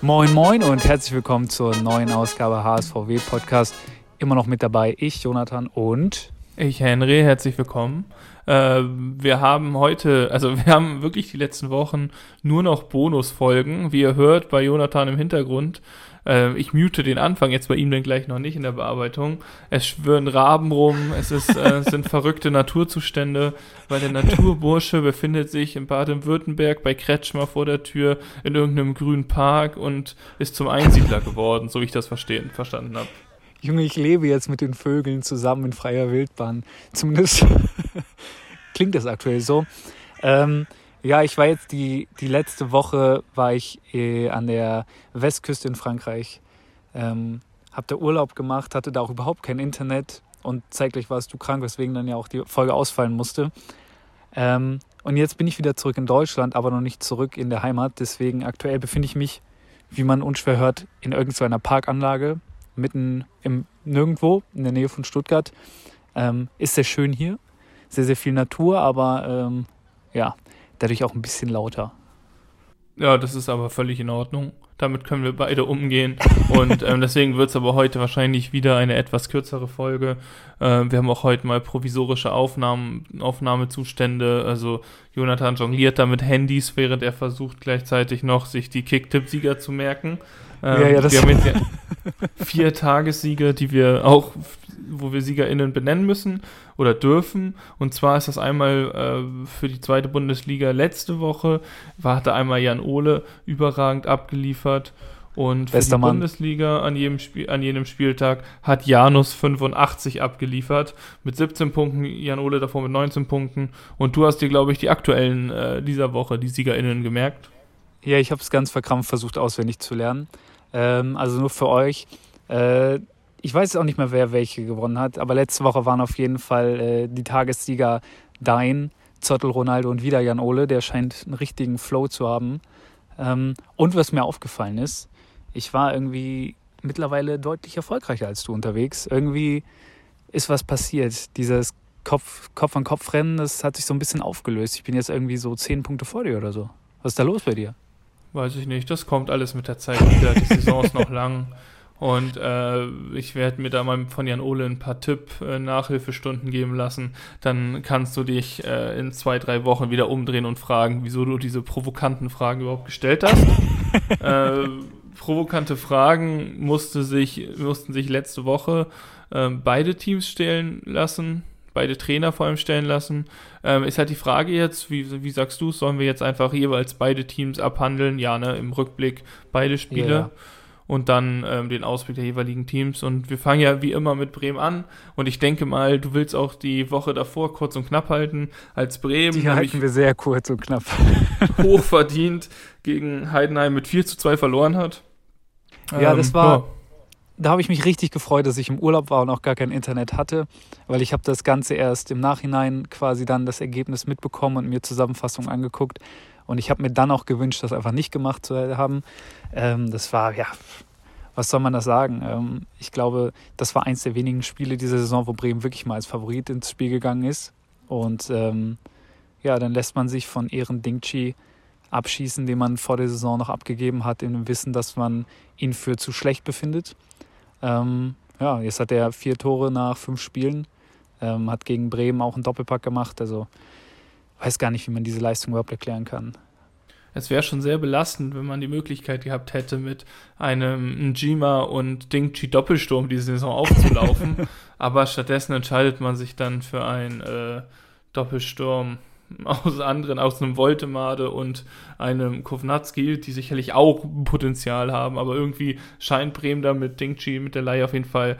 Moin Moin und herzlich willkommen zur neuen Ausgabe HSVW Podcast. Immer noch mit dabei ich, Jonathan und ich, Henry. Herzlich willkommen. Äh, wir haben heute, also wir haben wirklich die letzten Wochen nur noch Bonusfolgen, wie ihr hört bei Jonathan im Hintergrund. Äh, ich mute den Anfang jetzt bei ihm dann gleich noch nicht in der Bearbeitung. Es schwören Raben rum, es, ist, äh, es sind verrückte Naturzustände, weil der Naturbursche befindet sich in Baden-Württemberg bei Kretschmer vor der Tür in irgendeinem grünen Park und ist zum Einsiedler geworden, so wie ich das verstehen, verstanden habe. Junge, ich lebe jetzt mit den Vögeln zusammen in freier Wildbahn. Zumindest klingt das aktuell so. Ähm, ja, ich war jetzt die, die letzte Woche war ich äh, an der Westküste in Frankreich. Ähm, hab da Urlaub gemacht, hatte da auch überhaupt kein Internet und zeitgleich warst du krank, weswegen dann ja auch die Folge ausfallen musste. Ähm, und jetzt bin ich wieder zurück in Deutschland, aber noch nicht zurück in der Heimat. Deswegen aktuell befinde ich mich, wie man unschwer hört, in irgendeiner Parkanlage mitten im Nirgendwo, in der Nähe von Stuttgart. Ähm, ist sehr schön hier. Sehr, sehr viel Natur, aber ähm, ja, dadurch auch ein bisschen lauter. Ja, das ist aber völlig in Ordnung. Damit können wir beide umgehen. Und ähm, deswegen wird es aber heute wahrscheinlich wieder eine etwas kürzere Folge. Äh, wir haben auch heute mal provisorische Aufnahmen, Aufnahmezustände. Also Jonathan jongliert da mit Handys, während er versucht gleichzeitig noch sich die Kicktipp-Sieger zu merken. Ähm, ja, ja, das wir haben jetzt vier Tagessiege, die wir auch, wo wir SiegerInnen benennen müssen oder dürfen. Und zwar ist das einmal äh, für die zweite Bundesliga letzte Woche, war, hatte einmal Jan Ole überragend abgeliefert. Und für Bester die Mann. Bundesliga an jedem, Spiel, an jedem Spieltag hat Janus 85 abgeliefert. Mit 17 Punkten, Jan Ole davor mit 19 Punkten. Und du hast dir, glaube ich, die aktuellen äh, dieser Woche, die SiegerInnen, gemerkt. Ja, ich habe es ganz verkrampft versucht, auswendig zu lernen. Ähm, also nur für euch. Äh, ich weiß auch nicht mehr, wer welche gewonnen hat, aber letzte Woche waren auf jeden Fall äh, die Tagessieger Dein, Zottel Ronaldo und wieder Jan Ole. Der scheint einen richtigen Flow zu haben. Ähm, und was mir aufgefallen ist, ich war irgendwie mittlerweile deutlich erfolgreicher als du unterwegs. Irgendwie ist was passiert. Dieses Kopf, Kopf an Kopf Rennen, das hat sich so ein bisschen aufgelöst. Ich bin jetzt irgendwie so zehn Punkte vor dir oder so. Was ist da los bei dir? Weiß ich nicht. Das kommt alles mit der Zeit wieder. Die Saison ist noch lang. Und äh, ich werde mir da mal von Jan Ole ein paar Tipp-Nachhilfestunden äh, geben lassen. Dann kannst du dich äh, in zwei, drei Wochen wieder umdrehen und fragen, wieso du diese provokanten Fragen überhaupt gestellt hast. Äh, provokante Fragen musste sich, mussten sich letzte Woche ähm, beide Teams stellen lassen beide Trainer vor allem stellen lassen. Ähm, ist halt die Frage jetzt, wie, wie sagst du, sollen wir jetzt einfach jeweils beide Teams abhandeln? Ja, ne, im Rückblick beide Spiele. Ja, ja. Und dann ähm, den Ausblick der jeweiligen Teams. Und wir fangen ja wie immer mit Bremen an. Und ich denke mal, du willst auch die Woche davor kurz und knapp halten als Bremen. Die halten wir sehr kurz und knapp. hochverdient gegen Heidenheim mit 4 zu 2 verloren hat. Ja, ähm, das war. Ja da habe ich mich richtig gefreut, dass ich im Urlaub war und auch gar kein Internet hatte, weil ich habe das Ganze erst im Nachhinein quasi dann das Ergebnis mitbekommen und mir Zusammenfassungen angeguckt. Und ich habe mir dann auch gewünscht, das einfach nicht gemacht zu haben. Ähm, das war, ja, was soll man da sagen? Ähm, ich glaube, das war eins der wenigen Spiele dieser Saison, wo Bremen wirklich mal als Favorit ins Spiel gegangen ist. Und ähm, ja, dann lässt man sich von Ehren Dingchi abschießen, den man vor der Saison noch abgegeben hat, im Wissen, dass man ihn für zu schlecht befindet. Ähm, ja, jetzt hat er vier Tore nach fünf Spielen, ähm, hat gegen Bremen auch einen Doppelpack gemacht. Also weiß gar nicht, wie man diese Leistung überhaupt erklären kann. Es wäre schon sehr belastend, wenn man die Möglichkeit gehabt hätte, mit einem Njima und Dingchi Doppelsturm diese Saison aufzulaufen. Aber stattdessen entscheidet man sich dann für einen äh, Doppelsturm aus anderen, aus einem Voltemade und einem Kovnatski, die sicherlich auch Potenzial haben, aber irgendwie scheint Bremen da mit Dingchi, mit der Leihe auf jeden Fall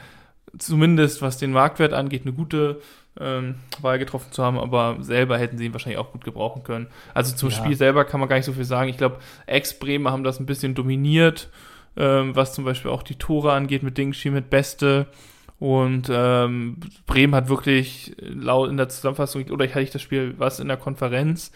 zumindest was den Marktwert angeht, eine gute ähm, Wahl getroffen zu haben, aber selber hätten sie ihn wahrscheinlich auch gut gebrauchen können. Also zum ja. Spiel selber kann man gar nicht so viel sagen. Ich glaube, Ex-Bremer haben das ein bisschen dominiert, ähm, was zum Beispiel auch die Tore angeht mit Dingchi, mit Beste. Und ähm, Bremen hat wirklich laut in der Zusammenfassung, oder ich hatte ich das Spiel, was in der Konferenz.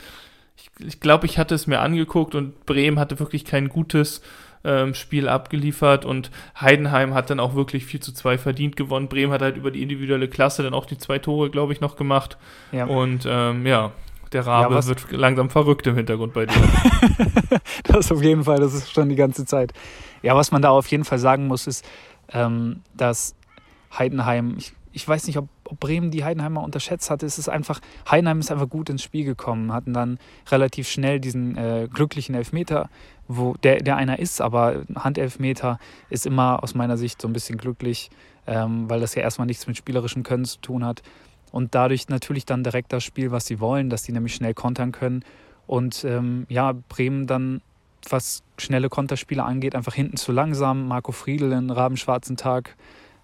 Ich, ich glaube, ich hatte es mir angeguckt und Bremen hatte wirklich kein gutes ähm, Spiel abgeliefert und Heidenheim hat dann auch wirklich 4 zu 2 verdient gewonnen. Bremen hat halt über die individuelle Klasse dann auch die zwei Tore, glaube ich, noch gemacht. Ja. Und ähm, ja, Der Rabe ja, wird langsam verrückt im Hintergrund bei dir. das auf jeden Fall, das ist schon die ganze Zeit. Ja, was man da auf jeden Fall sagen muss, ist, ähm, dass Heidenheim, ich, ich weiß nicht, ob, ob, Bremen die Heidenheimer unterschätzt hatte. Es ist einfach, Heidenheim ist einfach gut ins Spiel gekommen, hatten dann relativ schnell diesen äh, glücklichen Elfmeter, wo der, der einer ist, aber Handelfmeter ist immer aus meiner Sicht so ein bisschen glücklich, ähm, weil das ja erstmal nichts mit spielerischem Können zu tun hat. Und dadurch natürlich dann direkt das Spiel, was sie wollen, dass sie nämlich schnell kontern können. Und ähm, ja, Bremen dann, was schnelle Konterspiele angeht, einfach hinten zu langsam. Marco Friedl in Rabenschwarzen Tag.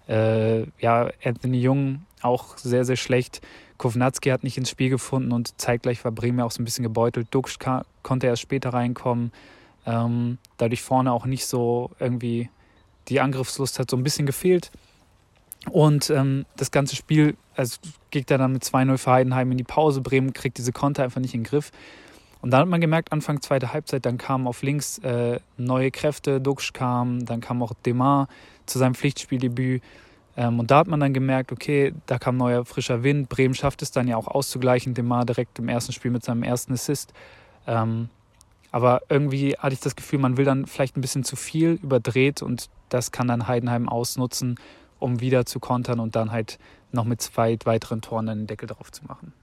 Äh, ja, Anthony Jung auch sehr, sehr schlecht. Kovnatski hat nicht ins Spiel gefunden und zeitgleich war Bremen auch so ein bisschen gebeutelt. Dux konnte erst später reinkommen. Ähm, dadurch vorne auch nicht so irgendwie die Angriffslust hat so ein bisschen gefehlt. Und ähm, das ganze Spiel, also geht er dann mit 2-0 für Heidenheim in die Pause. Bremen kriegt diese Konter einfach nicht in den Griff. Und dann hat man gemerkt, Anfang zweite Halbzeit, dann kamen auf links äh, neue Kräfte, Duxch kam, dann kam auch Demar zu seinem Pflichtspieldebüt. Ähm, und da hat man dann gemerkt, okay, da kam neuer frischer Wind. Bremen schafft es dann ja auch auszugleichen, Demar direkt im ersten Spiel mit seinem ersten Assist. Ähm, aber irgendwie hatte ich das Gefühl, man will dann vielleicht ein bisschen zu viel überdreht und das kann dann Heidenheim ausnutzen um wieder zu kontern und dann halt noch mit zwei weiteren Toren einen Deckel drauf zu machen.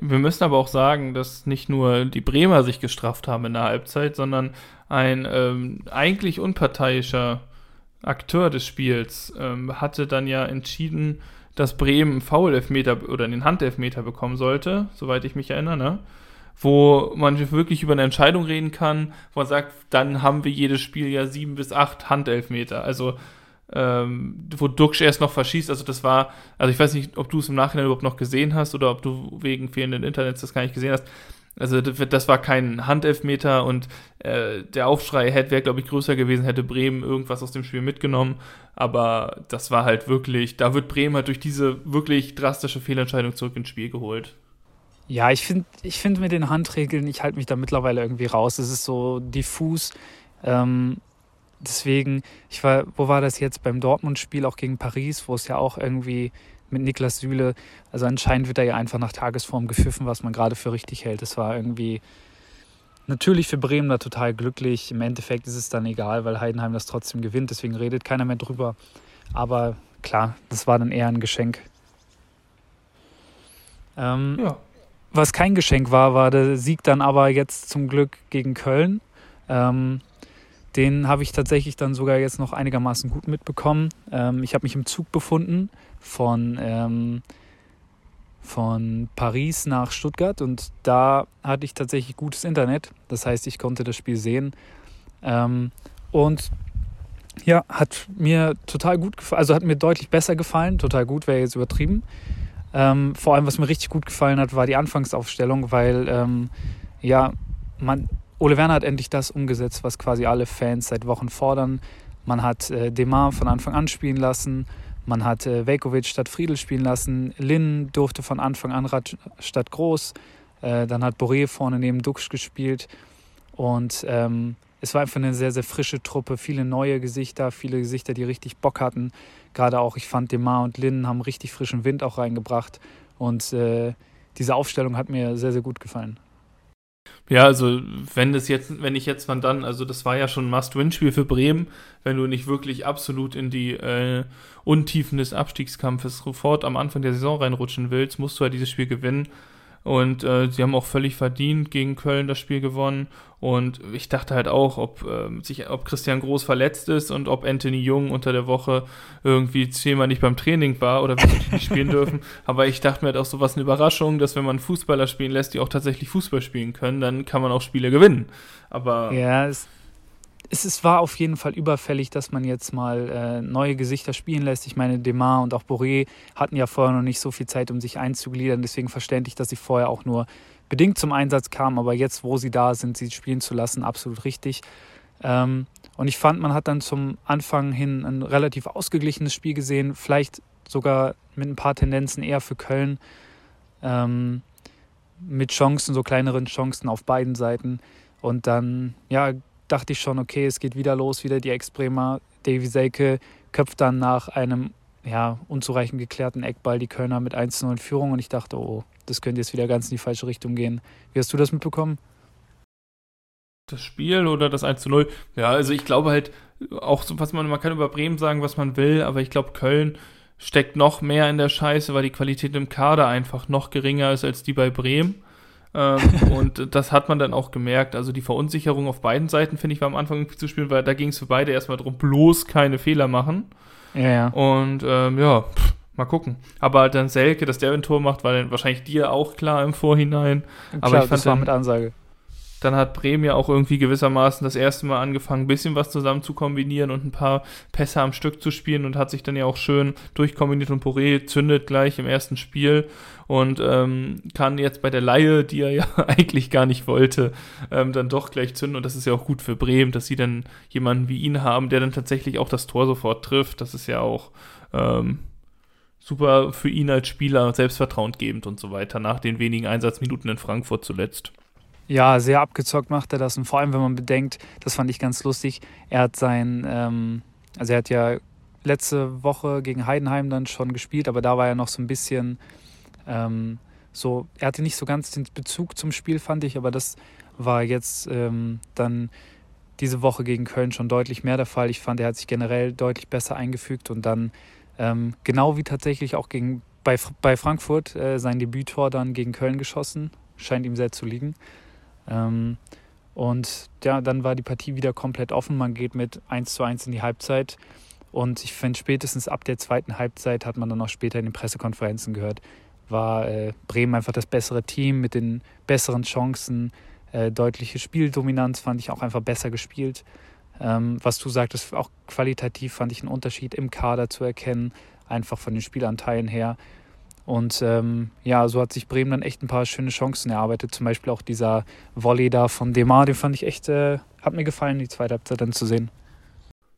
Wir müssen aber auch sagen, dass nicht nur die Bremer sich gestraft haben in der Halbzeit, sondern ein ähm, eigentlich unparteiischer Akteur des Spiels ähm, hatte dann ja entschieden, dass Bremen einen Foul-Elfmeter oder einen Handelfmeter bekommen sollte, soweit ich mich erinnere, ne? wo man wirklich über eine Entscheidung reden kann, wo man sagt, dann haben wir jedes Spiel ja sieben bis acht Handelfmeter. Also ähm, wo Duxch erst noch verschießt. Also das war, also ich weiß nicht, ob du es im Nachhinein überhaupt noch gesehen hast oder ob du wegen fehlenden Internets das gar nicht gesehen hast. Also das war kein Handelfmeter und äh, der Aufschrei hätte glaube ich, größer gewesen, hätte Bremen irgendwas aus dem Spiel mitgenommen. Aber das war halt wirklich, da wird Bremen halt durch diese wirklich drastische Fehlentscheidung zurück ins Spiel geholt. Ja, ich finde ich find mit den Handregeln, ich halte mich da mittlerweile irgendwie raus. Es ist so diffus. Ähm, deswegen, ich war, wo war das jetzt beim Dortmund-Spiel auch gegen Paris, wo es ja auch irgendwie mit Niklas Süle, also anscheinend wird er ja einfach nach Tagesform gepfiffen, was man gerade für richtig hält. Das war irgendwie natürlich für Bremen da total glücklich. Im Endeffekt ist es dann egal, weil Heidenheim das trotzdem gewinnt, deswegen redet keiner mehr drüber. Aber klar, das war dann eher ein Geschenk. Ähm, ja. Was kein Geschenk war, war der Sieg dann aber jetzt zum Glück gegen Köln. Ähm, den habe ich tatsächlich dann sogar jetzt noch einigermaßen gut mitbekommen. Ähm, ich habe mich im Zug befunden von, ähm, von Paris nach Stuttgart und da hatte ich tatsächlich gutes Internet. Das heißt, ich konnte das Spiel sehen. Ähm, und ja, hat mir total gut gefallen, also hat mir deutlich besser gefallen. Total gut wäre jetzt übertrieben. Ähm, vor allem, was mir richtig gut gefallen hat, war die Anfangsaufstellung, weil ähm, ja, man, Ole Werner hat endlich das umgesetzt, was quasi alle Fans seit Wochen fordern. Man hat äh, Demar von Anfang an spielen lassen. Man hat äh, Velkovic statt Friedel spielen lassen. Lin durfte von Anfang an statt Groß. Äh, dann hat Boré vorne neben Duxch gespielt. Und ähm, es war einfach eine sehr, sehr frische Truppe. Viele neue Gesichter, viele Gesichter, die richtig Bock hatten. Gerade auch, ich fand Demar und Lin haben richtig frischen Wind auch reingebracht. Und äh, diese Aufstellung hat mir sehr, sehr gut gefallen. Ja, also wenn das jetzt, wenn ich jetzt wann dann, also das war ja schon ein Must-Win-Spiel für Bremen, wenn du nicht wirklich absolut in die äh, Untiefen des Abstiegskampfes sofort am Anfang der Saison reinrutschen willst, musst du halt dieses Spiel gewinnen. Und äh, sie haben auch völlig verdient gegen Köln das Spiel gewonnen. Und ich dachte halt auch, ob, äh, sich, ob Christian Groß verletzt ist und ob Anthony Jung unter der Woche irgendwie zehnmal nicht beim Training war oder wirklich nicht spielen dürfen. Aber ich dachte mir halt auch so was eine Überraschung, dass wenn man Fußballer spielen lässt, die auch tatsächlich Fußball spielen können, dann kann man auch Spiele gewinnen. Aber ja, es es, es war auf jeden Fall überfällig, dass man jetzt mal äh, neue Gesichter spielen lässt. Ich meine, Demar und auch Boré hatten ja vorher noch nicht so viel Zeit, um sich einzugliedern. Deswegen verständlich, dass sie vorher auch nur bedingt zum Einsatz kamen. Aber jetzt, wo sie da sind, sie spielen zu lassen, absolut richtig. Ähm, und ich fand, man hat dann zum Anfang hin ein relativ ausgeglichenes Spiel gesehen. Vielleicht sogar mit ein paar Tendenzen eher für Köln. Ähm, mit Chancen, so kleineren Chancen auf beiden Seiten. Und dann, ja, dachte ich schon, okay, es geht wieder los, wieder die Ex-Bremer. Davy Selke köpft dann nach einem ja, unzureichend geklärten Eckball die Kölner mit 1-0 in Führung und ich dachte, oh, das könnte jetzt wieder ganz in die falsche Richtung gehen. Wie hast du das mitbekommen? Das Spiel oder das 1 0? Ja, also ich glaube halt, auch was man, man kann über Bremen sagen, was man will, aber ich glaube, Köln steckt noch mehr in der Scheiße, weil die Qualität im Kader einfach noch geringer ist als die bei Bremen. Ähm, und das hat man dann auch gemerkt. Also die Verunsicherung auf beiden Seiten, finde ich, war am Anfang irgendwie zu spielen, weil da ging es für beide erstmal darum, bloß keine Fehler machen. Ja, ja. Und ähm, ja, pff, mal gucken. Aber dann Selke, dass der ein Tor macht, war dann wahrscheinlich dir auch klar im Vorhinein. Klar, Aber ich fand das war dann, mit Ansage. Dann hat Bremen ja auch irgendwie gewissermaßen das erste Mal angefangen, ein bisschen was zusammen zu kombinieren und ein paar Pässe am Stück zu spielen und hat sich dann ja auch schön durchkombiniert und Poré zündet gleich im ersten Spiel und ähm, kann jetzt bei der Laie, die er ja eigentlich gar nicht wollte, ähm, dann doch gleich zünden und das ist ja auch gut für Bremen, dass sie dann jemanden wie ihn haben, der dann tatsächlich auch das Tor sofort trifft. Das ist ja auch ähm, super für ihn als Spieler, selbstvertrauend gebend und so weiter, nach den wenigen Einsatzminuten in Frankfurt zuletzt. Ja, sehr abgezockt macht er das. Und vor allem, wenn man bedenkt, das fand ich ganz lustig, er hat sein, ähm, also er hat ja letzte Woche gegen Heidenheim dann schon gespielt, aber da war er noch so ein bisschen ähm, so, er hatte nicht so ganz den Bezug zum Spiel, fand ich, aber das war jetzt ähm, dann diese Woche gegen Köln schon deutlich mehr der Fall. Ich fand, er hat sich generell deutlich besser eingefügt und dann ähm, genau wie tatsächlich auch gegen, bei, bei Frankfurt äh, sein Debüttor dann gegen Köln geschossen. Scheint ihm sehr zu liegen. Ähm, und ja, dann war die Partie wieder komplett offen. Man geht mit 1 zu 1 in die Halbzeit. Und ich finde, spätestens ab der zweiten Halbzeit hat man dann auch später in den Pressekonferenzen gehört, war äh, Bremen einfach das bessere Team mit den besseren Chancen. Äh, deutliche Spieldominanz fand ich auch einfach besser gespielt. Ähm, was du sagtest, auch qualitativ fand ich einen Unterschied im Kader zu erkennen, einfach von den Spielanteilen her. Und ähm, ja, so hat sich Bremen dann echt ein paar schöne Chancen erarbeitet. Zum Beispiel auch dieser Volley da von Demar, den fand ich echt, äh, hat mir gefallen, die zweite Halbzeit dann zu sehen.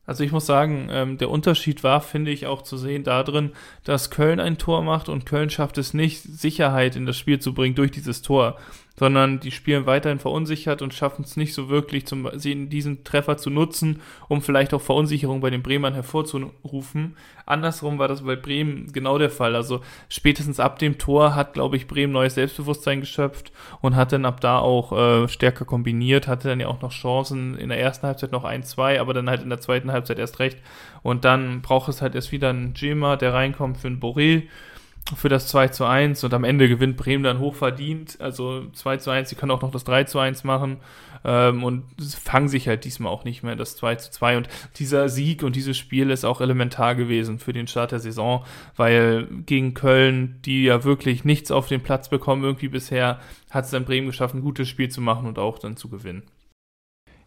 Also ich muss sagen, ähm, der Unterschied war, finde ich, auch zu sehen darin, dass Köln ein Tor macht und Köln schafft es nicht, Sicherheit in das Spiel zu bringen durch dieses Tor, sondern die spielen weiterhin verunsichert und schaffen es nicht so wirklich, zum, diesen Treffer zu nutzen, um vielleicht auch Verunsicherung bei den Bremern hervorzurufen. Andersrum war das bei Bremen genau der Fall. Also spätestens ab dem Tor hat, glaube ich, Bremen neues Selbstbewusstsein geschöpft und hat dann ab da auch äh, stärker kombiniert, hatte dann ja auch noch Chancen in der ersten Halbzeit noch ein, zwei, aber dann halt in der zweiten Halbzeit erst recht. Und dann braucht es halt erst wieder einen Jema, der reinkommt für einen Boré für das 2 zu 1 und am Ende gewinnt Bremen dann hochverdient. Also 2 zu 1, sie können auch noch das 3 zu 1 machen ähm, und fangen sich halt diesmal auch nicht mehr das 2 zu 2. Und dieser Sieg und dieses Spiel ist auch elementar gewesen für den Start der Saison, weil gegen Köln, die ja wirklich nichts auf den Platz bekommen, irgendwie bisher, hat es dann Bremen geschafft, ein gutes Spiel zu machen und auch dann zu gewinnen.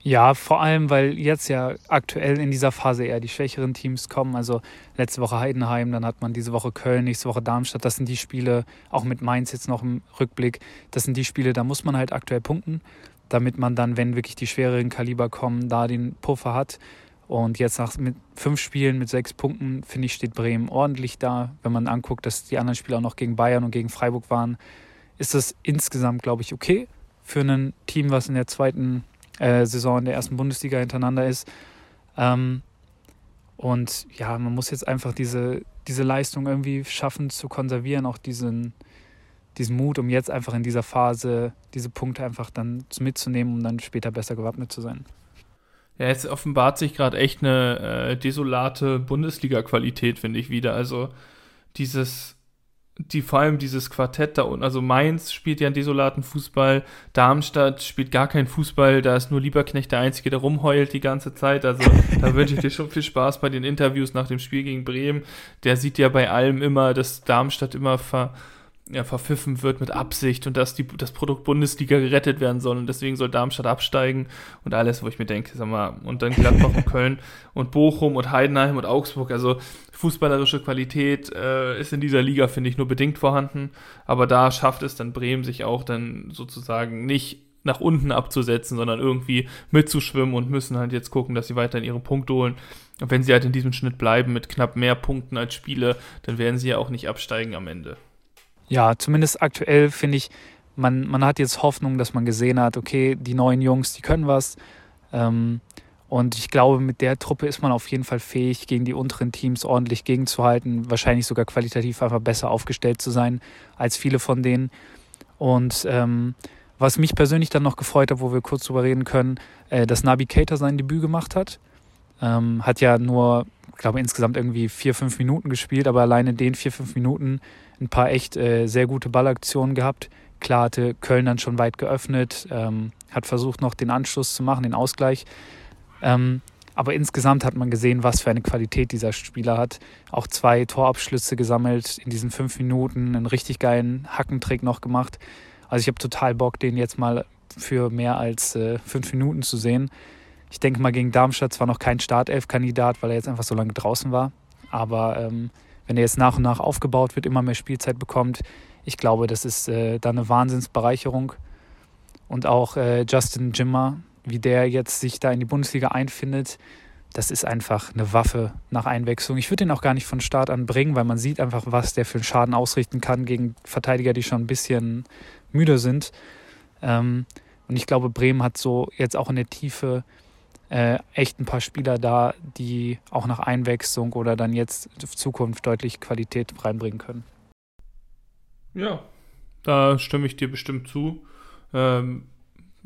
Ja, vor allem, weil jetzt ja aktuell in dieser Phase eher die schwächeren Teams kommen. Also letzte Woche Heidenheim, dann hat man diese Woche Köln, nächste Woche Darmstadt. Das sind die Spiele, auch mit Mainz jetzt noch im Rückblick, das sind die Spiele, da muss man halt aktuell punkten, damit man dann, wenn wirklich die schwereren Kaliber kommen, da den Puffer hat. Und jetzt nach mit fünf Spielen mit sechs Punkten, finde ich, steht Bremen ordentlich da. Wenn man anguckt, dass die anderen Spiele auch noch gegen Bayern und gegen Freiburg waren, ist das insgesamt, glaube ich, okay für ein Team, was in der zweiten äh, Saison in der ersten Bundesliga hintereinander ist. Ähm, und ja, man muss jetzt einfach diese, diese Leistung irgendwie schaffen zu konservieren, auch diesen, diesen Mut, um jetzt einfach in dieser Phase diese Punkte einfach dann mitzunehmen, um dann später besser gewappnet zu sein. Ja, jetzt offenbart sich gerade echt eine äh, desolate Bundesliga-Qualität, finde ich wieder. Also dieses die vor allem dieses Quartett da unten, also Mainz spielt ja einen desolaten Fußball, Darmstadt spielt gar keinen Fußball, da ist nur Lieberknecht der Einzige, der rumheult die ganze Zeit. Also da wünsche ich dir schon viel Spaß bei den Interviews nach dem Spiel gegen Bremen. Der sieht ja bei allem immer, dass Darmstadt immer ver, ja, verpfiffen wird mit Absicht und dass die, das Produkt Bundesliga gerettet werden soll und deswegen soll Darmstadt absteigen und alles, wo ich mir denke, sag mal, und dann Gladbach und Köln und Bochum und Heidenheim und Augsburg, also fußballerische Qualität äh, ist in dieser Liga, finde ich, nur bedingt vorhanden, aber da schafft es dann Bremen sich auch dann sozusagen nicht nach unten abzusetzen, sondern irgendwie mitzuschwimmen und müssen halt jetzt gucken, dass sie weiterhin ihre Punkte holen. Und wenn sie halt in diesem Schnitt bleiben mit knapp mehr Punkten als Spiele, dann werden sie ja auch nicht absteigen am Ende. Ja, zumindest aktuell finde ich, man, man hat jetzt Hoffnung, dass man gesehen hat, okay, die neuen Jungs, die können was. Ähm, Und ich glaube, mit der Truppe ist man auf jeden Fall fähig, gegen die unteren Teams ordentlich gegenzuhalten, wahrscheinlich sogar qualitativ einfach besser aufgestellt zu sein als viele von denen. Und ähm, was mich persönlich dann noch gefreut hat, wo wir kurz drüber reden können, äh, dass Nabi Keita sein Debüt gemacht hat. Ähm, hat ja nur, glaube, insgesamt irgendwie vier, fünf Minuten gespielt, aber alleine in den vier, fünf Minuten ein paar echt äh, sehr gute Ballaktionen gehabt. Klar hatte Köln dann schon weit geöffnet, ähm, hat versucht noch den Anschluss zu machen, den Ausgleich. Ähm, aber insgesamt hat man gesehen, was für eine Qualität dieser Spieler hat. Auch zwei Torabschlüsse gesammelt in diesen fünf Minuten, einen richtig geilen Hackentrick noch gemacht. Also ich habe total Bock, den jetzt mal für mehr als äh, fünf Minuten zu sehen. Ich denke mal, gegen Darmstadt zwar noch kein Startelf-Kandidat, weil er jetzt einfach so lange draußen war. Aber ähm, wenn er jetzt nach und nach aufgebaut wird, immer mehr Spielzeit bekommt, ich glaube, das ist äh, dann eine Wahnsinnsbereicherung. Und auch äh, Justin Jimmer, wie der jetzt sich da in die Bundesliga einfindet, das ist einfach eine Waffe nach Einwechslung. Ich würde ihn auch gar nicht von Start an bringen, weil man sieht einfach, was der für einen Schaden ausrichten kann gegen Verteidiger, die schon ein bisschen müde sind. Ähm, und ich glaube, Bremen hat so jetzt auch in der Tiefe äh, echt ein paar Spieler da, die auch nach Einwechslung oder dann jetzt in Zukunft deutlich Qualität reinbringen können. Ja, da stimme ich dir bestimmt zu. Ähm,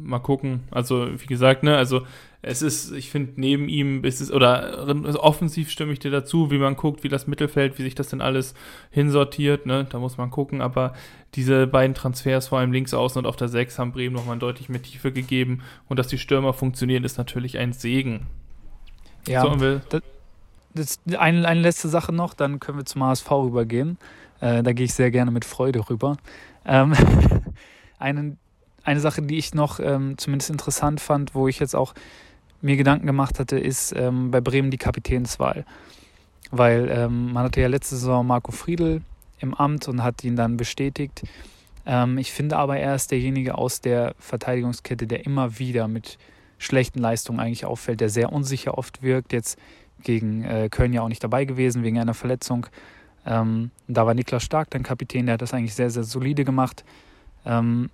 mal gucken. Also, wie gesagt, ne, also es ist, ich finde, neben ihm ist es, oder also offensiv stimme ich dir dazu, wie man guckt, wie das Mittelfeld, wie sich das denn alles hinsortiert, ne, da muss man gucken, aber diese beiden Transfers, vor allem links außen und auf der 6, haben Bremen nochmal deutlich mehr Tiefe gegeben und dass die Stürmer funktionieren, ist natürlich ein Segen. Ja, so, das, das, eine, eine letzte Sache noch, dann können wir zum HSV rübergehen. Äh, da gehe ich sehr gerne mit Freude rüber. Ähm, einen eine Sache, die ich noch ähm, zumindest interessant fand, wo ich jetzt auch mir Gedanken gemacht hatte, ist ähm, bei Bremen die Kapitänswahl. Weil ähm, man hatte ja letzte Saison Marco Friedl im Amt und hat ihn dann bestätigt. Ähm, ich finde aber, er ist derjenige aus der Verteidigungskette, der immer wieder mit schlechten Leistungen eigentlich auffällt, der sehr unsicher oft wirkt. Jetzt gegen äh, Köln ja auch nicht dabei gewesen wegen einer Verletzung. Ähm, da war Niklas Stark dann Kapitän, der hat das eigentlich sehr, sehr solide gemacht. Ähm,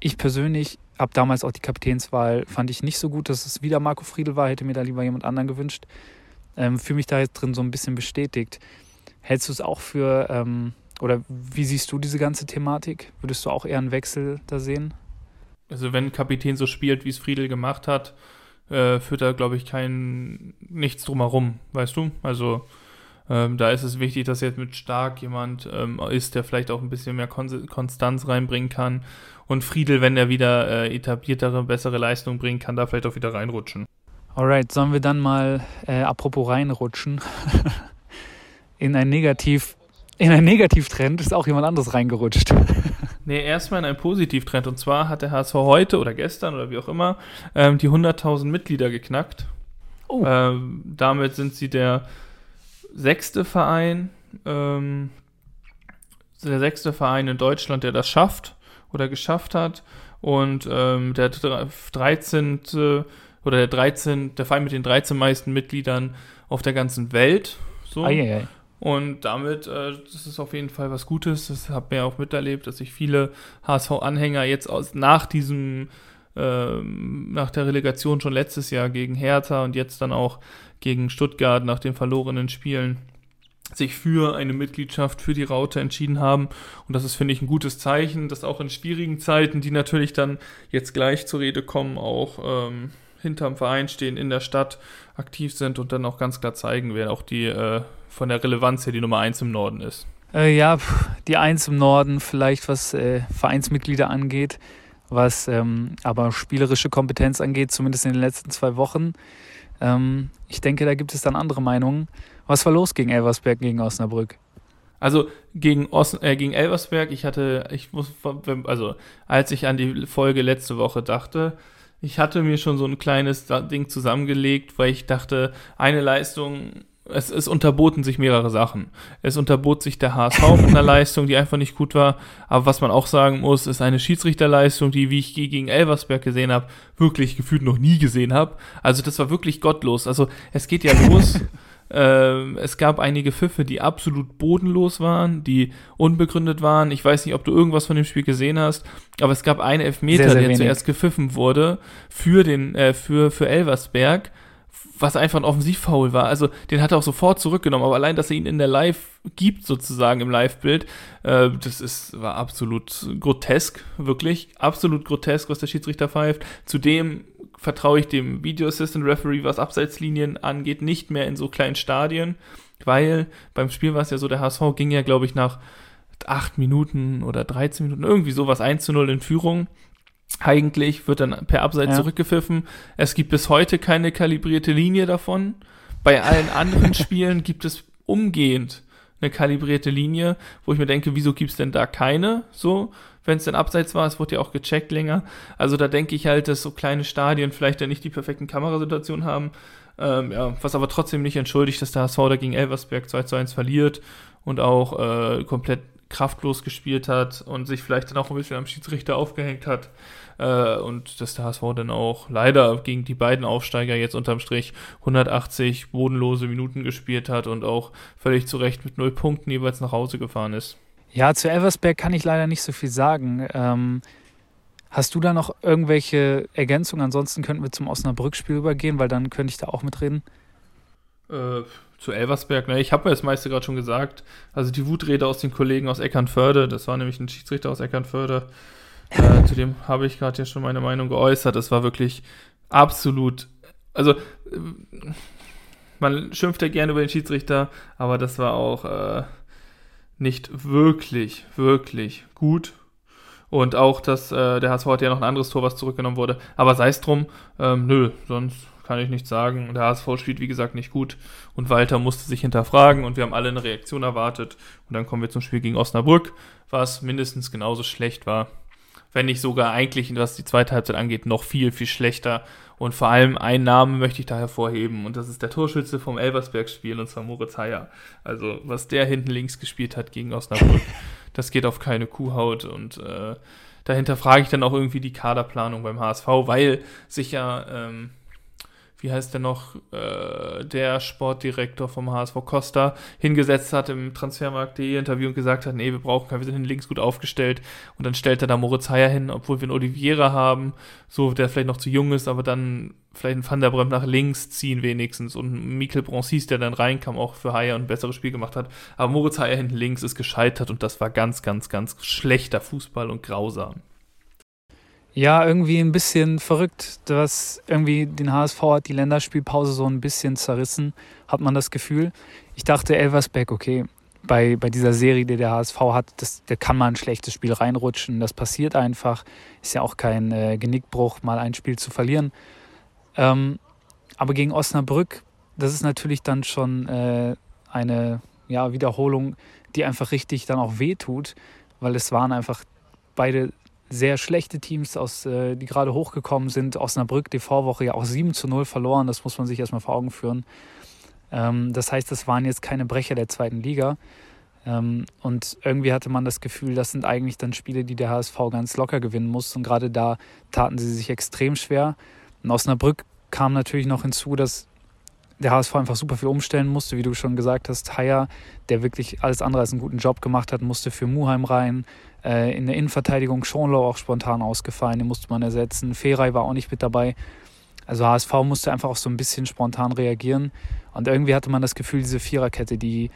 ich persönlich habe damals auch die Kapitänswahl, fand ich nicht so gut, dass es wieder Marco Friedl war, hätte mir da lieber jemand anderen gewünscht. Ähm, Fühle mich da jetzt drin so ein bisschen bestätigt. Hältst du es auch für, ähm, oder wie siehst du diese ganze Thematik? Würdest du auch eher einen Wechsel da sehen? Also wenn ein Kapitän so spielt, wie es Friedel gemacht hat, äh, führt da, glaube ich, kein nichts drumherum, weißt du? Also ähm, da ist es wichtig, dass jetzt mit Stark jemand ähm, ist, der vielleicht auch ein bisschen mehr Kon Konstanz reinbringen kann. Und Friedel, wenn er wieder äh, etabliertere, bessere Leistung bringen kann, da vielleicht auch wieder reinrutschen. Alright, sollen wir dann mal, äh, apropos reinrutschen, in ein Negativ, in ein Negativtrend ist auch jemand anderes reingerutscht. nee, erstmal in einen Positivtrend. Und zwar hat der HSV heute oder gestern oder wie auch immer ähm, die 100.000 Mitglieder geknackt. Oh. Ähm, damit sind sie der sechste Verein, ähm, der sechste Verein in Deutschland, der das schafft oder geschafft hat. Und ähm, der 13. oder der 13. der Verein mit den 13 meisten Mitgliedern auf der ganzen Welt. So. Ei, ei, ei. Und damit, äh, das ist auf jeden Fall was Gutes. Das habe mir auch miterlebt, dass sich viele HSV-Anhänger jetzt aus, nach diesem, äh, nach der Relegation schon letztes Jahr gegen Hertha und jetzt dann auch gegen Stuttgart nach den verlorenen Spielen sich für eine Mitgliedschaft für die Raute entschieden haben. Und das ist, finde ich, ein gutes Zeichen, dass auch in schwierigen Zeiten, die natürlich dann jetzt gleich zur Rede kommen, auch ähm, hinterm Verein stehen, in der Stadt aktiv sind und dann auch ganz klar zeigen, wer auch die äh, von der Relevanz her die Nummer eins im Norden ist. Äh, ja, die eins im Norden, vielleicht was äh, Vereinsmitglieder angeht, was ähm, aber spielerische Kompetenz angeht, zumindest in den letzten zwei Wochen ähm, ich denke, da gibt es dann andere Meinungen. Was war los gegen Elversberg gegen Osnabrück? Also gegen, Os äh, gegen Elversberg, ich hatte, ich muss, also als ich an die Folge letzte Woche dachte, ich hatte mir schon so ein kleines Ding zusammengelegt, weil ich dachte, eine Leistung es, es unterboten sich mehrere Sachen. Es unterbot sich der HSV mit einer Leistung, die einfach nicht gut war. Aber was man auch sagen muss, ist eine Schiedsrichterleistung, die, wie ich gegen Elversberg gesehen habe, wirklich gefühlt noch nie gesehen habe. Also das war wirklich gottlos. Also es geht ja los. äh, es gab einige Pfiffe, die absolut bodenlos waren, die unbegründet waren. Ich weiß nicht, ob du irgendwas von dem Spiel gesehen hast, aber es gab einen Elfmeter, sehr, sehr der wenig. zuerst gepfiffen wurde für den äh, für für Elversberg was einfach ein Offensivfoul war. Also den hat er auch sofort zurückgenommen, aber allein, dass er ihn in der Live gibt, sozusagen im Live-Bild, äh, das ist, war absolut grotesk, wirklich, absolut grotesk, was der Schiedsrichter pfeift. Zudem vertraue ich dem Video Assistant Referee, was Abseitslinien angeht, nicht mehr in so kleinen Stadien, weil beim Spiel war es ja so, der HSV ging ja, glaube ich, nach acht Minuten oder 13 Minuten, irgendwie sowas 1 zu 0 in Führung eigentlich wird dann per Abseits ja. zurückgepfiffen. Es gibt bis heute keine kalibrierte Linie davon. Bei allen anderen Spielen gibt es umgehend eine kalibrierte Linie, wo ich mir denke, wieso gibt es denn da keine? So, wenn es denn abseits war, es wurde ja auch gecheckt länger. Also da denke ich halt, dass so kleine Stadien vielleicht ja nicht die perfekten Kamerasituationen haben. Ähm, ja, was aber trotzdem nicht entschuldigt, dass der HSV da gegen Elversberg 2 zu 1 verliert und auch äh, komplett kraftlos gespielt hat und sich vielleicht dann auch ein bisschen am Schiedsrichter aufgehängt hat. Äh, und dass der HSV dann auch leider gegen die beiden Aufsteiger jetzt unterm Strich 180 bodenlose Minuten gespielt hat und auch völlig zu Recht mit null Punkten jeweils nach Hause gefahren ist. Ja, zu Elversberg kann ich leider nicht so viel sagen. Ähm, hast du da noch irgendwelche Ergänzungen? Ansonsten könnten wir zum Osnabrück-Spiel übergehen, weil dann könnte ich da auch mitreden. Äh, zu Elversberg, ne, ich habe ja das meiste gerade schon gesagt. Also die Wutrede aus den Kollegen aus Eckernförde, das war nämlich ein Schiedsrichter aus Eckernförde. Äh, zu habe ich gerade ja schon meine Meinung geäußert. Das war wirklich absolut. Also, äh, man schimpft ja gerne über den Schiedsrichter, aber das war auch äh, nicht wirklich, wirklich gut. Und auch, dass äh, der HSV hat ja noch ein anderes Tor, was zurückgenommen wurde. Aber sei es drum, ähm, nö, sonst kann ich nicht sagen. Der HSV spielt, wie gesagt, nicht gut und Walter musste sich hinterfragen und wir haben alle eine Reaktion erwartet. Und dann kommen wir zum Spiel gegen Osnabrück, was mindestens genauso schlecht war. Wenn nicht sogar eigentlich, was die zweite Halbzeit angeht, noch viel, viel schlechter. Und vor allem einen Namen möchte ich da hervorheben und das ist der Torschütze vom Elversberg-Spiel und zwar Moritz Heyer. Also was der hinten links gespielt hat gegen Osnabrück, das geht auf keine Kuhhaut und äh, dahinter frage ich dann auch irgendwie die Kaderplanung beim HSV, weil sich ja ähm, wie heißt der noch, äh, der Sportdirektor vom HSV Costa hingesetzt hat im Transfermarkt.de Interview und gesagt hat, nee, wir brauchen keinen, wir sind links gut aufgestellt. Und dann stellt er da Moritz Heyer hin, obwohl wir einen Oliviera haben, so der vielleicht noch zu jung ist, aber dann vielleicht einen Van der Bremt nach links ziehen wenigstens. Und Mikel Bronsis, der dann reinkam, auch für Heyer ein besseres Spiel gemacht hat. Aber Moritz Heyer hinten links ist gescheitert und das war ganz, ganz, ganz schlechter Fußball und grausam. Ja, irgendwie ein bisschen verrückt, dass irgendwie den HSV hat die Länderspielpause so ein bisschen zerrissen, hat man das Gefühl. Ich dachte, Elversberg, okay, bei, bei dieser Serie, die der HSV hat, das, da kann man ein schlechtes Spiel reinrutschen. Das passiert einfach. Ist ja auch kein äh, Genickbruch, mal ein Spiel zu verlieren. Ähm, aber gegen Osnabrück, das ist natürlich dann schon äh, eine ja, Wiederholung, die einfach richtig dann auch wehtut, weil es waren einfach beide sehr schlechte Teams, aus, äh, die gerade hochgekommen sind. Osnabrück die Vorwoche ja auch 7 zu 0 verloren, das muss man sich erstmal vor Augen führen. Ähm, das heißt, das waren jetzt keine Brecher der zweiten Liga. Ähm, und irgendwie hatte man das Gefühl, das sind eigentlich dann Spiele, die der HSV ganz locker gewinnen muss. Und gerade da taten sie sich extrem schwer. In Osnabrück kam natürlich noch hinzu, dass der HSV einfach super viel umstellen musste, wie du schon gesagt hast. Haier, der wirklich alles andere als einen guten Job gemacht hat, musste für Muheim rein. Äh, in der Innenverteidigung Schonlau auch spontan ausgefallen, den musste man ersetzen. Feray war auch nicht mit dabei. Also HSV musste einfach auch so ein bisschen spontan reagieren. Und irgendwie hatte man das Gefühl, diese Viererkette, die,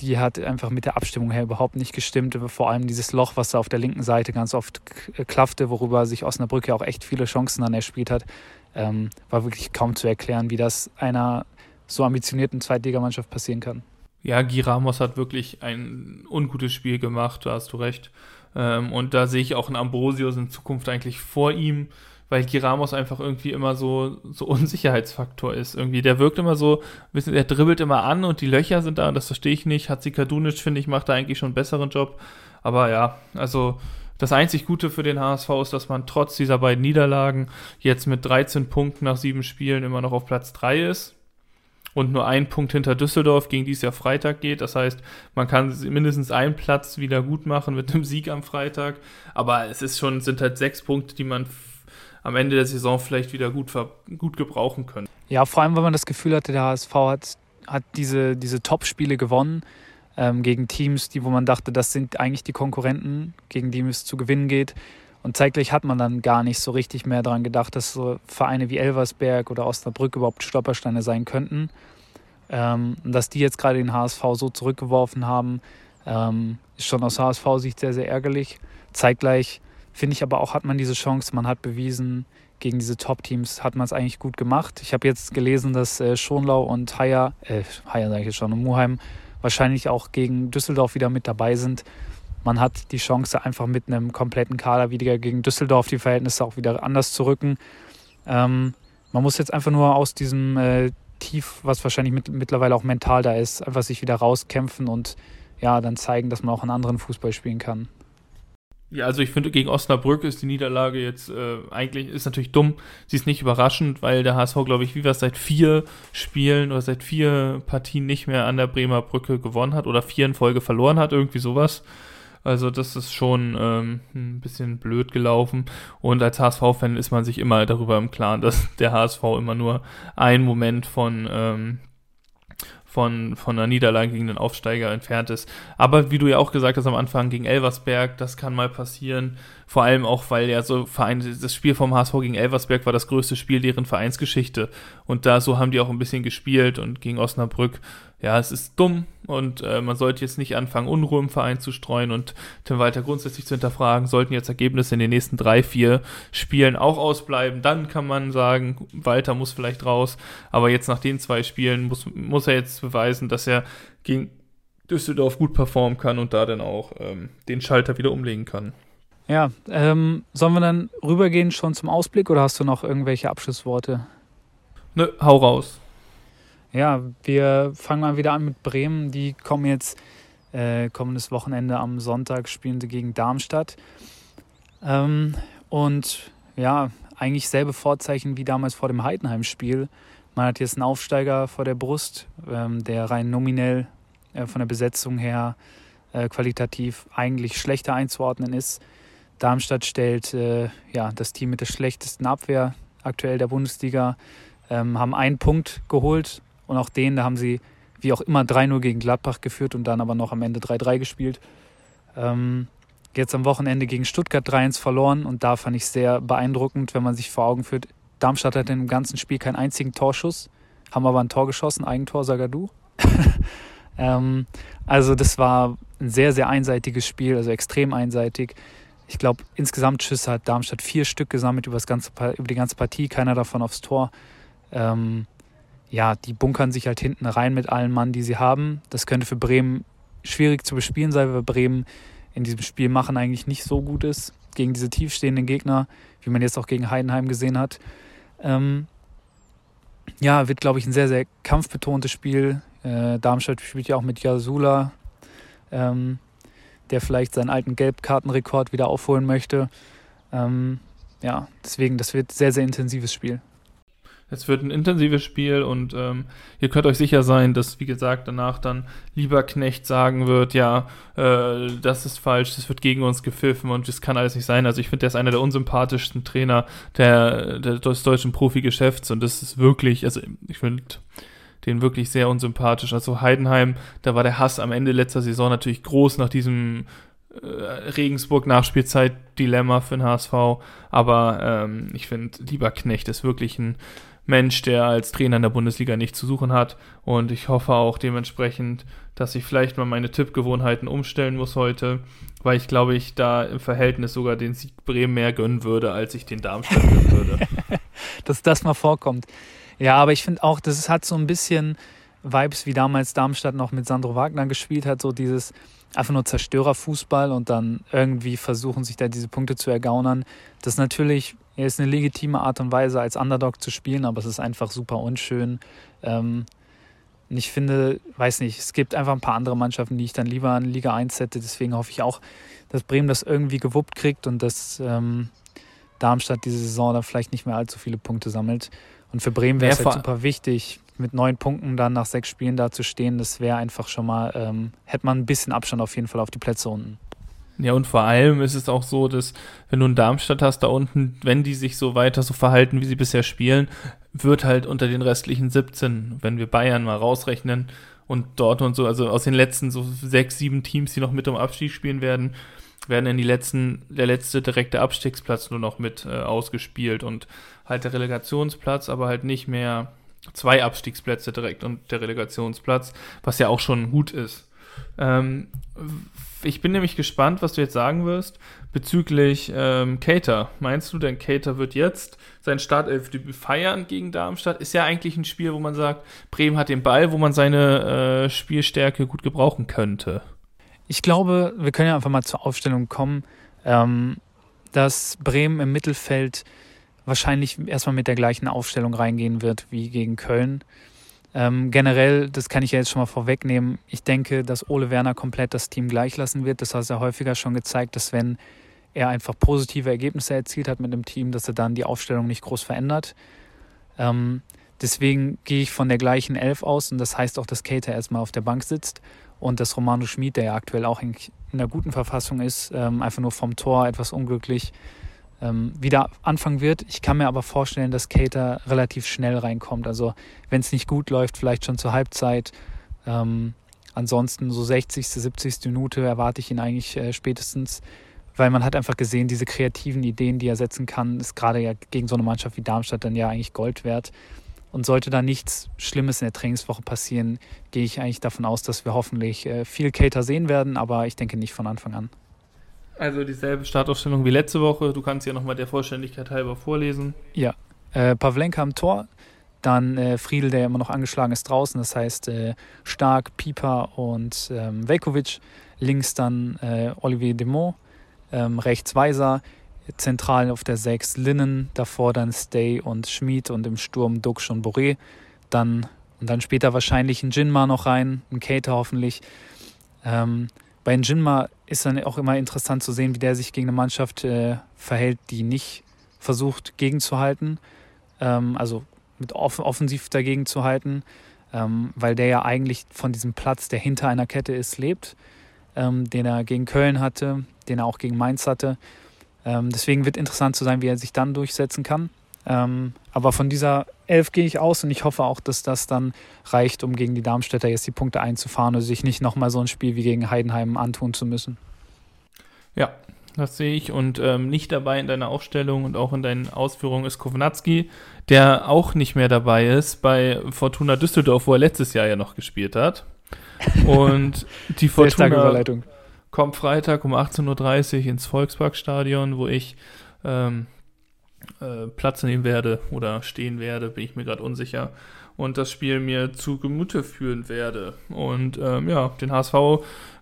die hat einfach mit der Abstimmung her überhaupt nicht gestimmt. Vor allem dieses Loch, was da auf der linken Seite ganz oft klaffte, worüber sich Osnabrück ja auch echt viele Chancen dann erspielt hat, ähm, war wirklich kaum zu erklären, wie das einer so ambitionierten Zweitligamannschaft passieren kann. Ja, Guy Ramos hat wirklich ein ungutes Spiel gemacht, da hast du recht. Ähm, und da sehe ich auch einen Ambrosius in Zukunft eigentlich vor ihm, weil Guy Ramos einfach irgendwie immer so, so Unsicherheitsfaktor ist. Irgendwie, der wirkt immer so, der dribbelt immer an und die Löcher sind da das verstehe ich nicht. Hat sie Kadunic, finde ich, macht da eigentlich schon einen besseren Job. Aber ja, also das einzig Gute für den HSV ist, dass man trotz dieser beiden Niederlagen jetzt mit 13 Punkten nach sieben Spielen immer noch auf Platz 3 ist und nur ein Punkt hinter Düsseldorf, gegen die es ja Freitag geht. Das heißt, man kann mindestens einen Platz wieder gut machen mit einem Sieg am Freitag. Aber es ist schon, sind halt sechs Punkte, die man am Ende der Saison vielleicht wieder gut, gut gebrauchen könnte. Ja, vor allem, weil man das Gefühl hatte, der HSV hat hat diese, diese Top-Spiele gewonnen ähm, gegen Teams, die, wo man dachte, das sind eigentlich die Konkurrenten, gegen die es zu gewinnen geht. Und zeitgleich hat man dann gar nicht so richtig mehr daran gedacht, dass so Vereine wie Elversberg oder Osnabrück überhaupt Stolpersteine sein könnten. Ähm, dass die jetzt gerade den HSV so zurückgeworfen haben, ähm, ist schon aus HSV-Sicht sehr, sehr ärgerlich. Zeitgleich finde ich aber auch, hat man diese Chance, man hat bewiesen, gegen diese Top-Teams hat man es eigentlich gut gemacht. Ich habe jetzt gelesen, dass äh, Schonlau und Haier, äh, Haier sage ich jetzt schon, und Muheim wahrscheinlich auch gegen Düsseldorf wieder mit dabei sind man hat die Chance, einfach mit einem kompletten Kader wieder gegen Düsseldorf die Verhältnisse auch wieder anders zu rücken. Ähm, man muss jetzt einfach nur aus diesem äh, Tief, was wahrscheinlich mit, mittlerweile auch mental da ist, einfach sich wieder rauskämpfen und ja, dann zeigen, dass man auch einen anderen Fußball spielen kann. Ja, also ich finde, gegen Osnabrück ist die Niederlage jetzt äh, eigentlich, ist natürlich dumm. Sie ist nicht überraschend, weil der HSV, glaube ich, wie es seit vier Spielen oder seit vier Partien nicht mehr an der Bremer Brücke gewonnen hat oder vier in Folge verloren hat, irgendwie sowas. Also das ist schon ähm, ein bisschen blöd gelaufen. Und als HSV-Fan ist man sich immer darüber im Klaren, dass der HSV immer nur ein Moment von ähm, von, von einer Niederlage gegen den Aufsteiger entfernt ist. Aber wie du ja auch gesagt hast am Anfang, gegen Elversberg, das kann mal passieren. Vor allem auch, weil ja so Verein, das Spiel vom HSV gegen Elversberg war das größte Spiel deren Vereinsgeschichte. Und da so haben die auch ein bisschen gespielt und gegen Osnabrück ja, es ist dumm und äh, man sollte jetzt nicht anfangen, Unruhe im Verein zu streuen und Tim Walter grundsätzlich zu hinterfragen, sollten jetzt Ergebnisse in den nächsten drei, vier Spielen auch ausbleiben, dann kann man sagen, Walter muss vielleicht raus, aber jetzt nach den zwei Spielen muss, muss er jetzt beweisen, dass er gegen Düsseldorf gut performen kann und da dann auch ähm, den Schalter wieder umlegen kann. Ja, ähm, sollen wir dann rübergehen schon zum Ausblick oder hast du noch irgendwelche Abschlussworte? Nö, hau raus. Ja, wir fangen mal wieder an mit Bremen. Die kommen jetzt äh, kommendes Wochenende am Sonntag, spielen sie gegen Darmstadt. Ähm, und ja, eigentlich selbe Vorzeichen wie damals vor dem Heidenheim-Spiel. Man hat jetzt einen Aufsteiger vor der Brust, ähm, der rein nominell äh, von der Besetzung her äh, qualitativ eigentlich schlechter einzuordnen ist. Darmstadt stellt äh, ja, das Team mit der schlechtesten Abwehr aktuell der Bundesliga, ähm, haben einen Punkt geholt und auch den, da haben sie wie auch immer 3-0 gegen Gladbach geführt und dann aber noch am Ende 3-3 gespielt. Ähm, jetzt am Wochenende gegen Stuttgart 3-1 verloren und da fand ich sehr beeindruckend, wenn man sich vor Augen führt, Darmstadt hat im ganzen Spiel keinen einzigen Torschuss, haben aber ein Tor geschossen, Eigentor Sagadu. ähm, also das war ein sehr, sehr einseitiges Spiel, also extrem einseitig. Ich glaube, insgesamt Schüsse hat Darmstadt vier Stück gesammelt über, ganze, über die ganze Partie, keiner davon aufs Tor. Ähm, ja, die bunkern sich halt hinten rein mit allen Mann, die sie haben. Das könnte für Bremen schwierig zu bespielen sein, weil Bremen in diesem Spiel machen eigentlich nicht so gut ist gegen diese tiefstehenden Gegner, wie man jetzt auch gegen Heidenheim gesehen hat. Ähm, ja, wird, glaube ich, ein sehr, sehr kampfbetontes Spiel. Äh, Darmstadt spielt ja auch mit Jasula, ähm, der vielleicht seinen alten Gelbkartenrekord wieder aufholen möchte. Ähm, ja, deswegen, das wird ein sehr, sehr intensives Spiel. Es wird ein intensives Spiel und ähm, ihr könnt euch sicher sein, dass, wie gesagt, danach dann Lieberknecht sagen wird, ja, äh, das ist falsch, das wird gegen uns gepfiffen und das kann alles nicht sein. Also ich finde, der ist einer der unsympathischsten Trainer der, der, des deutschen Profigeschäfts und das ist wirklich, also ich finde den wirklich sehr unsympathisch. Also Heidenheim, da war der Hass am Ende letzter Saison natürlich groß nach diesem äh, Regensburg-Nachspielzeit-Dilemma für den HSV. Aber ähm, ich finde, Lieberknecht ist wirklich ein Mensch, der als Trainer in der Bundesliga nichts zu suchen hat. Und ich hoffe auch dementsprechend, dass ich vielleicht mal meine Tippgewohnheiten umstellen muss heute, weil ich glaube, ich da im Verhältnis sogar den Sieg Bremen mehr gönnen würde, als ich den Darmstadt gönnen würde. dass das mal vorkommt. Ja, aber ich finde auch, das hat so ein bisschen Vibes, wie damals Darmstadt noch mit Sandro Wagner gespielt hat, so dieses einfach nur Zerstörerfußball und dann irgendwie versuchen, sich da diese Punkte zu ergaunern. Das ist natürlich ist eine legitime Art und Weise, als Underdog zu spielen, aber es ist einfach super unschön. Ähm, und ich finde, weiß nicht, es gibt einfach ein paar andere Mannschaften, die ich dann lieber in Liga 1 hätte. Deswegen hoffe ich auch, dass Bremen das irgendwie gewuppt kriegt und dass ähm, Darmstadt diese Saison dann vielleicht nicht mehr allzu viele Punkte sammelt. Und für Bremen wäre es halt super wichtig, mit neun Punkten dann nach sechs Spielen da zu stehen. Das wäre einfach schon mal, ähm, hätte man ein bisschen Abstand auf jeden Fall auf die Plätze unten. Ja, und vor allem ist es auch so, dass wenn du einen Darmstadt hast da unten, wenn die sich so weiter so verhalten, wie sie bisher spielen, wird halt unter den restlichen 17, wenn wir Bayern mal rausrechnen und dort und so, also aus den letzten so sechs, sieben Teams, die noch mit um Abstieg spielen werden, werden in die letzten, der letzte direkte Abstiegsplatz nur noch mit äh, ausgespielt und halt der Relegationsplatz, aber halt nicht mehr zwei Abstiegsplätze direkt und der Relegationsplatz, was ja auch schon gut ist. Ähm, ich bin nämlich gespannt, was du jetzt sagen wirst bezüglich ähm, Cater. Meinst du denn, Cater wird jetzt sein Startelfdebüt feiern gegen Darmstadt? Ist ja eigentlich ein Spiel, wo man sagt, Bremen hat den Ball, wo man seine äh, Spielstärke gut gebrauchen könnte. Ich glaube, wir können ja einfach mal zur Aufstellung kommen, ähm, dass Bremen im Mittelfeld wahrscheinlich erstmal mit der gleichen Aufstellung reingehen wird wie gegen Köln. Ähm, generell, das kann ich ja jetzt schon mal vorwegnehmen, ich denke, dass Ole Werner komplett das Team gleich lassen wird. Das hat er häufiger schon gezeigt, dass wenn er einfach positive Ergebnisse erzielt hat mit dem Team, dass er dann die Aufstellung nicht groß verändert. Ähm, deswegen gehe ich von der gleichen Elf aus und das heißt auch, dass Cater erstmal auf der Bank sitzt und dass Romano Schmid, der ja aktuell auch in, in einer guten Verfassung ist, ähm, einfach nur vom Tor etwas unglücklich ähm, wieder anfangen wird. Ich kann mir aber vorstellen, dass Cater relativ schnell reinkommt. Also wenn es nicht gut läuft, vielleicht schon zur Halbzeit. Ähm, ansonsten so 60., 70. Minute erwarte ich ihn eigentlich äh, spätestens, weil man hat einfach gesehen, diese kreativen Ideen, die er setzen kann, ist gerade ja gegen so eine Mannschaft wie Darmstadt dann ja eigentlich Gold wert. Und sollte da nichts Schlimmes in der Trainingswoche passieren, gehe ich eigentlich davon aus, dass wir hoffentlich äh, viel Cater sehen werden, aber ich denke nicht von Anfang an. Also dieselbe Startaufstellung wie letzte Woche. Du kannst ja nochmal der Vollständigkeit halber vorlesen. Ja, äh, Pavlenka am Tor, dann äh, Friedel, der immer noch angeschlagen ist draußen, das heißt äh, Stark, Pieper und ähm, Velkovic. Links dann äh, Olivier Demont, ähm, rechts Weiser, zentral auf der 6 Linnen, davor dann Stay und Schmid und im Sturm Duxch und Boré. Dann, und dann später wahrscheinlich ein Jinma noch rein, ein Cater hoffentlich. Ähm, bei Jinma ist dann auch immer interessant zu sehen, wie der sich gegen eine Mannschaft äh, verhält, die nicht versucht gegenzuhalten, ähm, also mit off offensiv dagegen zu halten, ähm, weil der ja eigentlich von diesem Platz, der hinter einer Kette ist, lebt, ähm, den er gegen Köln hatte, den er auch gegen Mainz hatte. Ähm, deswegen wird interessant zu sein, wie er sich dann durchsetzen kann. Ähm, aber von dieser Elf gehe ich aus und ich hoffe auch, dass das dann reicht, um gegen die Darmstädter jetzt die Punkte einzufahren und sich nicht nochmal so ein Spiel wie gegen Heidenheim antun zu müssen. Ja, das sehe ich. Und ähm, nicht dabei in deiner Aufstellung und auch in deinen Ausführungen ist Kovnatski, der auch nicht mehr dabei ist bei Fortuna Düsseldorf, wo er letztes Jahr ja noch gespielt hat. Und die Fortuna kommt Freitag um 18.30 Uhr ins Volksparkstadion, wo ich ähm, äh, Platz nehmen werde oder stehen werde, bin ich mir gerade unsicher. Und das Spiel mir zu Gemüte führen werde. Und ähm, ja, den HSV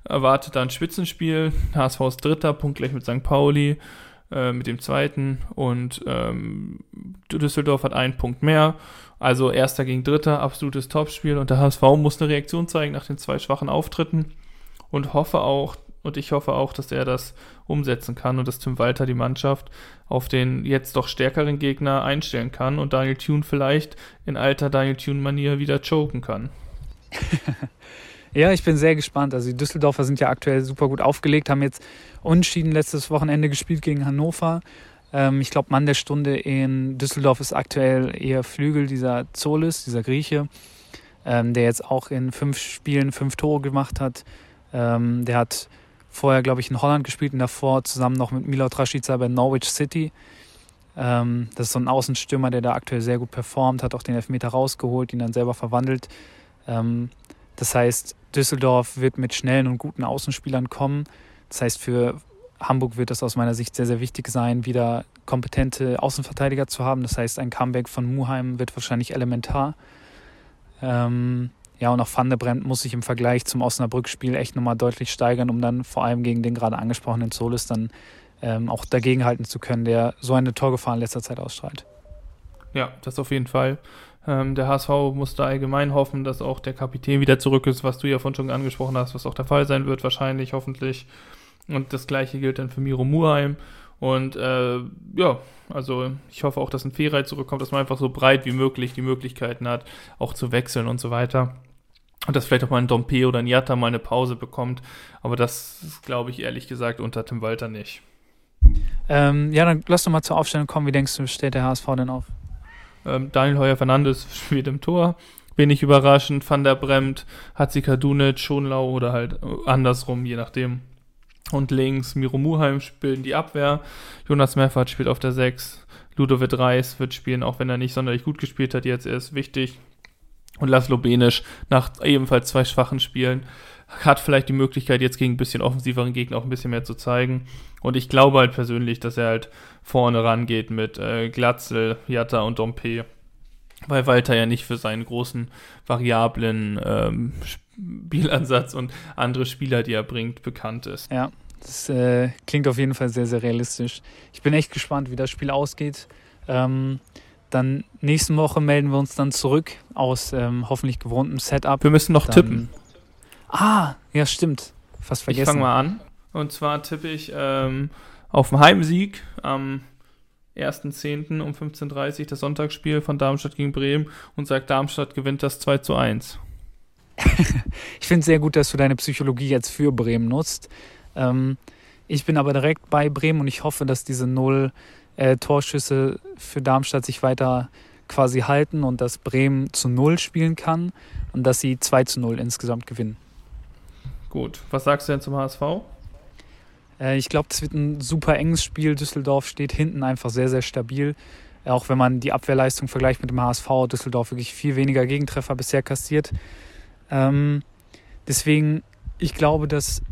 erwartet dann ein Spitzenspiel. HSV ist dritter, punktgleich mit St. Pauli, äh, mit dem zweiten. Und ähm, Düsseldorf hat einen Punkt mehr. Also erster gegen dritter, absolutes Topspiel. Und der HSV muss eine Reaktion zeigen nach den zwei schwachen Auftritten. Und hoffe auch, und ich hoffe auch, dass er das umsetzen kann und dass Tim Walter die Mannschaft auf den jetzt doch stärkeren Gegner einstellen kann und Daniel Thune vielleicht in alter Daniel Thune-Manier wieder choken kann. ja, ich bin sehr gespannt. Also die Düsseldorfer sind ja aktuell super gut aufgelegt, haben jetzt unschieden letztes Wochenende gespielt gegen Hannover. Ähm, ich glaube, Mann der Stunde in Düsseldorf ist aktuell eher Flügel, dieser Zolis, dieser Grieche, ähm, der jetzt auch in fünf Spielen fünf Tore gemacht hat. Ähm, der hat vorher, glaube ich, in Holland gespielt und davor zusammen noch mit Milot Rashica bei Norwich City. Ähm, das ist so ein Außenstürmer, der da aktuell sehr gut performt, hat auch den Elfmeter rausgeholt, ihn dann selber verwandelt. Ähm, das heißt, Düsseldorf wird mit schnellen und guten Außenspielern kommen. Das heißt, für Hamburg wird es aus meiner Sicht sehr, sehr wichtig sein, wieder kompetente Außenverteidiger zu haben. Das heißt, ein Comeback von Muheim wird wahrscheinlich elementar. Ähm, ja, und auch Van der Bremt muss sich im Vergleich zum Osnabrück-Spiel echt nochmal deutlich steigern, um dann vor allem gegen den gerade angesprochenen Solis dann ähm, auch dagegenhalten zu können, der so eine Torgefahr in letzter Zeit ausstrahlt. Ja, das auf jeden Fall. Ähm, der HSV muss da allgemein hoffen, dass auch der Kapitän wieder zurück ist, was du ja vorhin schon angesprochen hast, was auch der Fall sein wird, wahrscheinlich, hoffentlich. Und das gleiche gilt dann für Miro Murheim. Und äh, ja, also ich hoffe auch, dass ein Ferrei zurückkommt, dass man einfach so breit wie möglich die Möglichkeiten hat, auch zu wechseln und so weiter. Und dass vielleicht auch mal ein Dompe oder ein Jatta mal eine Pause bekommt. Aber das glaube ich ehrlich gesagt unter Tim Walter nicht. Ähm, ja, dann lass doch mal zur Aufstellung kommen. Wie denkst du, steht der HSV denn auf? Ähm, Daniel Heuer-Fernandes spielt im Tor. Wenig überraschend. Van der Bremt, Hatzika Dunic, Schonlau oder halt andersrum, je nachdem. Und links Miro Muheim spielt die Abwehr. Jonas Meffert spielt auf der 6. Ludovic Reis wird spielen, auch wenn er nicht sonderlich gut gespielt hat. Jetzt er ist wichtig. Und Laszlo Benisch nach ebenfalls zwei schwachen Spielen hat vielleicht die Möglichkeit, jetzt gegen ein bisschen offensiveren Gegner auch ein bisschen mehr zu zeigen. Und ich glaube halt persönlich, dass er halt vorne rangeht mit äh, Glatzel, Jatta und Dompe. Weil Walter ja nicht für seinen großen variablen ähm, Spielansatz und andere Spieler, die er bringt, bekannt ist. Ja, das äh, klingt auf jeden Fall sehr, sehr realistisch. Ich bin echt gespannt, wie das Spiel ausgeht. Ähm, dann nächste Woche melden wir uns dann zurück aus ähm, hoffentlich gewohntem Setup. Wir müssen noch dann, tippen. Ah, ja, stimmt. Fast vergessen. Ich fange mal an. Und zwar tippe ich ähm, auf einen Heimsieg am 1.10. um 15.30 Uhr das Sonntagsspiel von Darmstadt gegen Bremen und sage, Darmstadt gewinnt das 2 zu 1. ich finde es sehr gut, dass du deine Psychologie jetzt für Bremen nutzt. Ähm, ich bin aber direkt bei Bremen und ich hoffe, dass diese null äh, Torschüsse für Darmstadt sich weiter quasi halten und dass Bremen zu null spielen kann und dass sie 2 zu 0 insgesamt gewinnen. Gut, was sagst du denn zum HSV? Äh, ich glaube, das wird ein super enges Spiel. Düsseldorf steht hinten einfach sehr, sehr stabil. Äh, auch wenn man die Abwehrleistung vergleicht mit dem HSV, Düsseldorf wirklich viel weniger Gegentreffer bisher kassiert. Ähm, deswegen, ich glaube, dass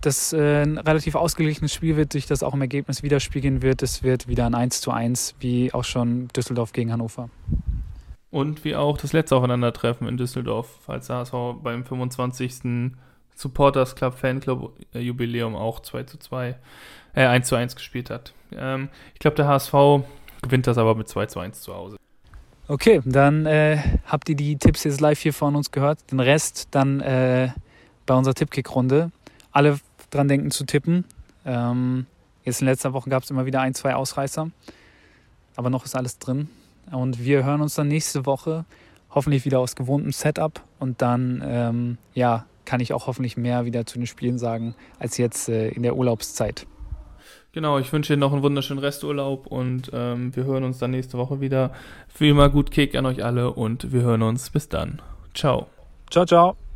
das äh, ein relativ ausgeglichenes Spiel wird, sich das auch im Ergebnis widerspiegeln wird. Es wird wieder ein 1 zu 1, wie auch schon Düsseldorf gegen Hannover. Und wie auch das letzte Aufeinandertreffen in Düsseldorf, als der HSV beim 25. Supporters Club Fanclub äh, Jubiläum auch 2 zu 2, äh, 1 zu 1 gespielt hat. Ähm, ich glaube, der HSV gewinnt das aber mit 2 zu 1 zu Hause. Okay, dann äh, habt ihr die Tipps jetzt live hier von uns gehört. Den Rest dann äh, bei unserer Tippkick-Runde. Alle dran denken zu tippen. Ähm, jetzt in letzter Woche gab es immer wieder ein, zwei Ausreißer. Aber noch ist alles drin. Und wir hören uns dann nächste Woche hoffentlich wieder aus gewohntem Setup. Und dann, ähm, ja, kann ich auch hoffentlich mehr wieder zu den Spielen sagen als jetzt äh, in der Urlaubszeit. Genau, ich wünsche Ihnen noch einen wunderschönen Resturlaub und ähm, wir hören uns dann nächste Woche wieder. Wie immer gut Kick an euch alle und wir hören uns bis dann. Ciao. Ciao, ciao.